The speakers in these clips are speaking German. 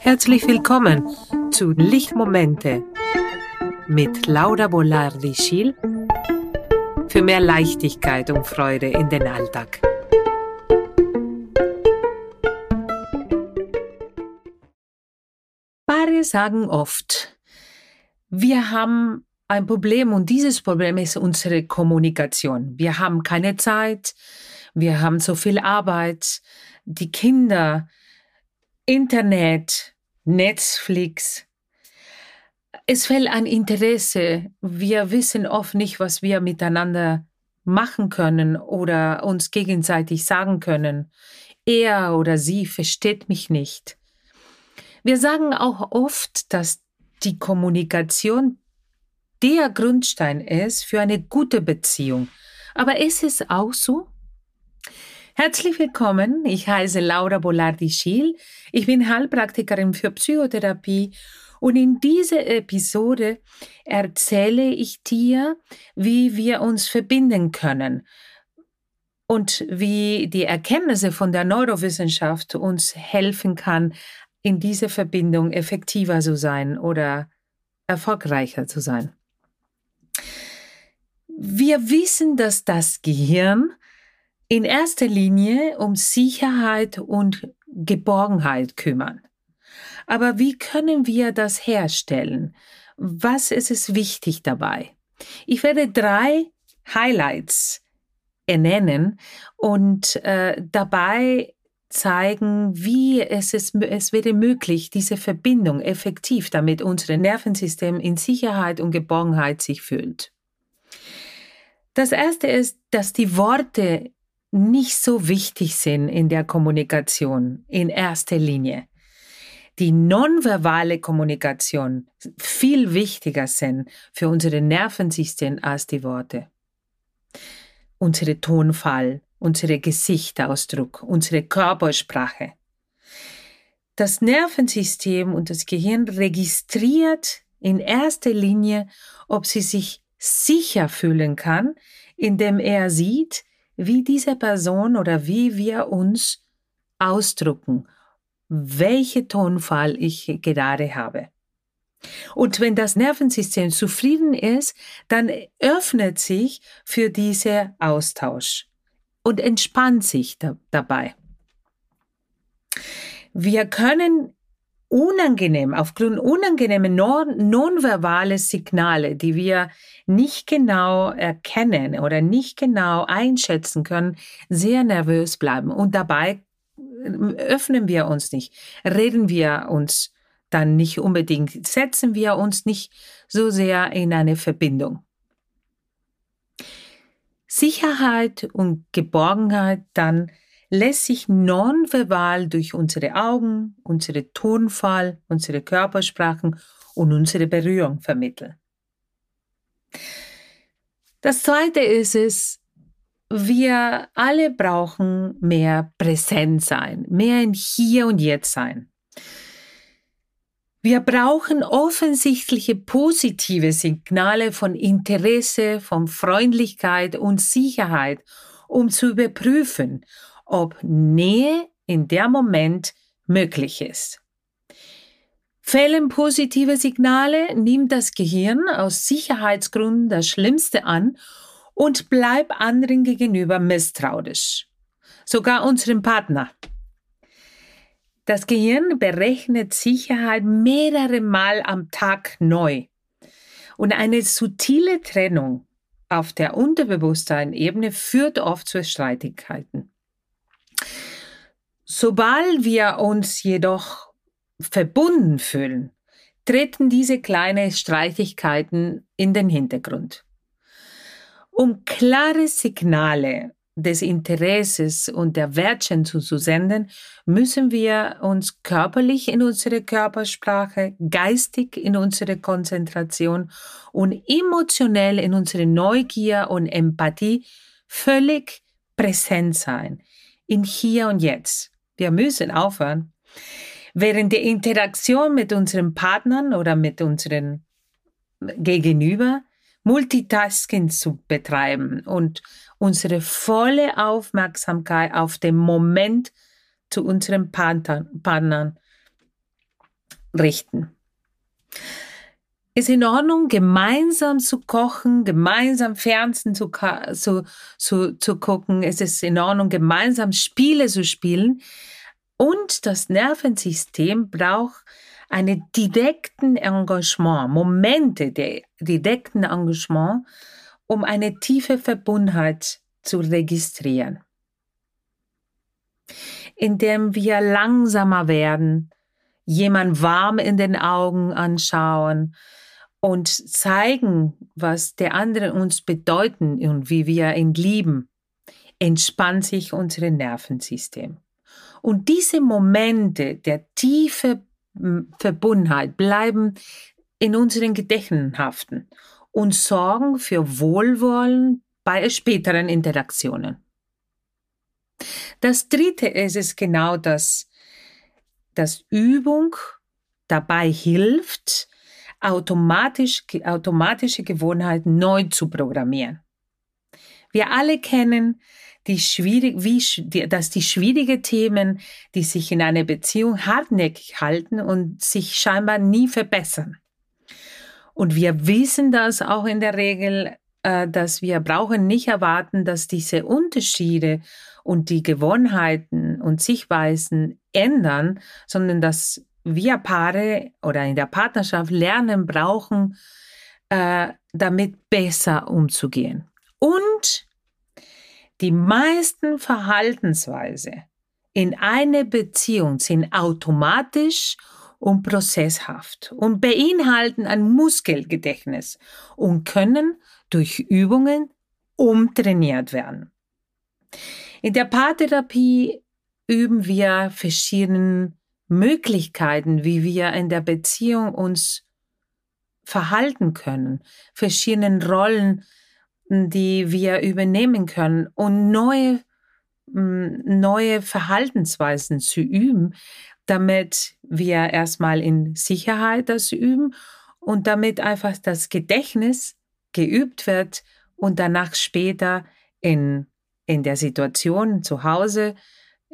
Herzlich willkommen zu Lichtmomente mit Laura Bolardi-Schiel für mehr Leichtigkeit und Freude in den Alltag. Paare sagen oft, wir haben ein Problem und dieses Problem ist unsere Kommunikation. Wir haben keine Zeit, wir haben so viel Arbeit, die Kinder, Internet, Netflix. Es fällt an Interesse. Wir wissen oft nicht, was wir miteinander machen können oder uns gegenseitig sagen können. Er oder sie versteht mich nicht. Wir sagen auch oft, dass die Kommunikation der Grundstein ist für eine gute Beziehung. Aber ist es auch so? Herzlich willkommen. Ich heiße Laura Bolardi-Schiel. Ich bin Heilpraktikerin für Psychotherapie und in dieser Episode erzähle ich dir, wie wir uns verbinden können und wie die Erkenntnisse von der Neurowissenschaft uns helfen kann, in dieser Verbindung effektiver zu sein oder erfolgreicher zu sein. Wir wissen, dass das Gehirn in erster Linie um Sicherheit und Geborgenheit kümmern. Aber wie können wir das herstellen? Was ist es wichtig dabei? Ich werde drei Highlights ernennen und äh, dabei zeigen, wie es, ist, es wäre möglich, diese Verbindung effektiv, damit unser Nervensystem in Sicherheit und Geborgenheit sich fühlt. Das erste ist, dass die Worte nicht so wichtig sind in der Kommunikation in erster Linie. Die nonverbale Kommunikation viel wichtiger sind für unser Nervensystem als die Worte. Unsere Tonfall, unsere Gesichtsausdruck, unsere Körpersprache. Das Nervensystem und das Gehirn registriert in erster Linie, ob sie sich sicher fühlen kann, indem er sieht, wie diese Person oder wie wir uns ausdrucken, welche Tonfall ich gerade habe. Und wenn das Nervensystem zufrieden ist, dann öffnet sich für diesen Austausch und entspannt sich da, dabei. Wir können unangenehm, aufgrund unangenehmer non nonverbale Signale, die wir nicht genau erkennen oder nicht genau einschätzen können, sehr nervös bleiben. Und dabei äh, öffnen wir uns nicht, reden wir uns dann nicht unbedingt, setzen wir uns nicht so sehr in eine Verbindung. Sicherheit und Geborgenheit dann lässt sich nonverbal durch unsere Augen, unsere Tonfall, unsere Körpersprachen und unsere Berührung vermitteln. Das zweite ist es, wir alle brauchen mehr Präsenz sein, mehr in Hier und Jetzt sein. Wir brauchen offensichtliche positive Signale von Interesse, von Freundlichkeit und Sicherheit, um zu überprüfen, ob Nähe in der Moment möglich ist. Fehlen positive Signale, nimmt das Gehirn aus Sicherheitsgründen das Schlimmste an und bleibt anderen gegenüber misstrauisch. Sogar unserem Partner. Das Gehirn berechnet Sicherheit mehrere Mal am Tag neu. Und eine subtile Trennung auf der Unterbewusstseinebene führt oft zu Streitigkeiten. Sobald wir uns jedoch verbunden fühlen, treten diese kleinen Streitigkeiten in den Hintergrund. Um klare Signale des Interesses und der Wertschätzung zu senden, müssen wir uns körperlich in unsere Körpersprache, geistig in unsere Konzentration und emotionell in unsere Neugier und Empathie völlig präsent sein, in Hier und Jetzt. Wir müssen aufhören, während der Interaktion mit unseren Partnern oder mit unseren Gegenüber Multitasking zu betreiben und unsere volle Aufmerksamkeit auf den Moment zu unseren Partnern richten. Ist in Ordnung, gemeinsam zu kochen, gemeinsam Fernsehen zu, zu, zu, zu gucken. Es ist in Ordnung, gemeinsam Spiele zu spielen. Und das Nervensystem braucht einen direkten Engagement, Momente der direkten Engagement, um eine tiefe Verbundenheit zu registrieren. Indem wir langsamer werden, jemand warm in den Augen anschauen und zeigen, was der andere uns bedeuten und wie wir ihn lieben, entspannt sich unser Nervensystem. Und diese Momente der tiefe Verbundenheit bleiben in unseren Gedächtnissen haften und sorgen für Wohlwollen bei späteren Interaktionen. Das dritte ist es genau das, dass Übung dabei hilft, automatisch, automatische Gewohnheiten neu zu programmieren. Wir alle kennen die schwierig, wie, dass die schwierigen Themen, die sich in einer Beziehung hartnäckig halten und sich scheinbar nie verbessern. Und wir wissen das auch in der Regel, äh, dass wir brauchen nicht erwarten, dass diese Unterschiede und die Gewohnheiten und Sichtweisen ändern, sondern dass wir Paare oder in der Partnerschaft lernen brauchen, äh, damit besser umzugehen. Und die meisten Verhaltensweise in einer Beziehung sind automatisch und prozesshaft und beinhalten ein Muskelgedächtnis und können durch Übungen umtrainiert werden. In der Paartherapie üben wir verschiedene Möglichkeiten, wie wir in der Beziehung uns verhalten können, verschiedene Rollen, die wir übernehmen können und neue, neue Verhaltensweisen zu üben, damit wir erstmal in Sicherheit das üben und damit einfach das Gedächtnis geübt wird und danach später in, in der Situation zu Hause,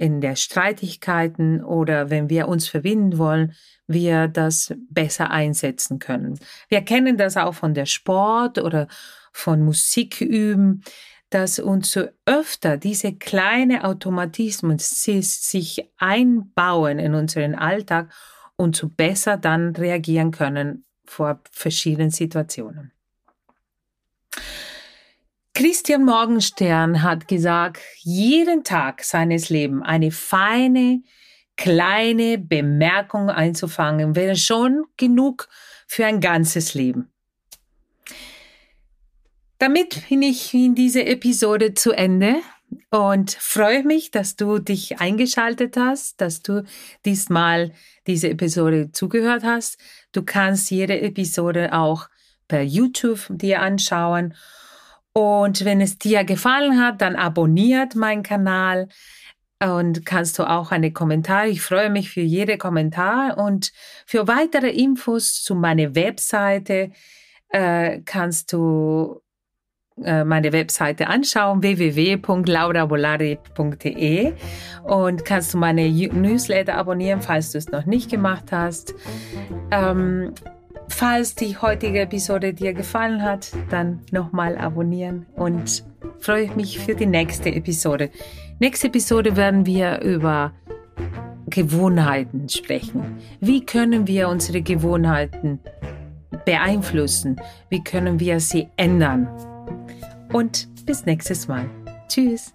in der Streitigkeiten oder wenn wir uns verbinden wollen, wir das besser einsetzen können. Wir kennen das auch von der Sport oder von Musik üben, dass uns so öfter diese kleine Automatismen sich einbauen in unseren Alltag und so besser dann reagieren können vor verschiedenen Situationen. Christian Morgenstern hat gesagt, jeden Tag seines Lebens eine feine, kleine Bemerkung einzufangen, wäre schon genug für ein ganzes Leben. Damit bin ich in diese Episode zu Ende und freue mich, dass du dich eingeschaltet hast, dass du diesmal diese Episode zugehört hast. Du kannst jede Episode auch per YouTube dir anschauen. Und wenn es dir gefallen hat, dann abonniert meinen Kanal und kannst du auch eine Kommentar. Ich freue mich für jede Kommentar und für weitere Infos zu meiner Webseite äh, kannst du äh, meine Webseite anschauen, www.laurabolari.de und kannst du meine Newsletter abonnieren, falls du es noch nicht gemacht hast. Ähm, falls die heutige Episode dir gefallen hat, dann nochmal abonnieren und freue mich für die nächste Episode. Nächste Episode werden wir über Gewohnheiten sprechen. Wie können wir unsere Gewohnheiten beeinflussen? Wie können wir sie ändern? und bis nächstes Mal. Tschüss.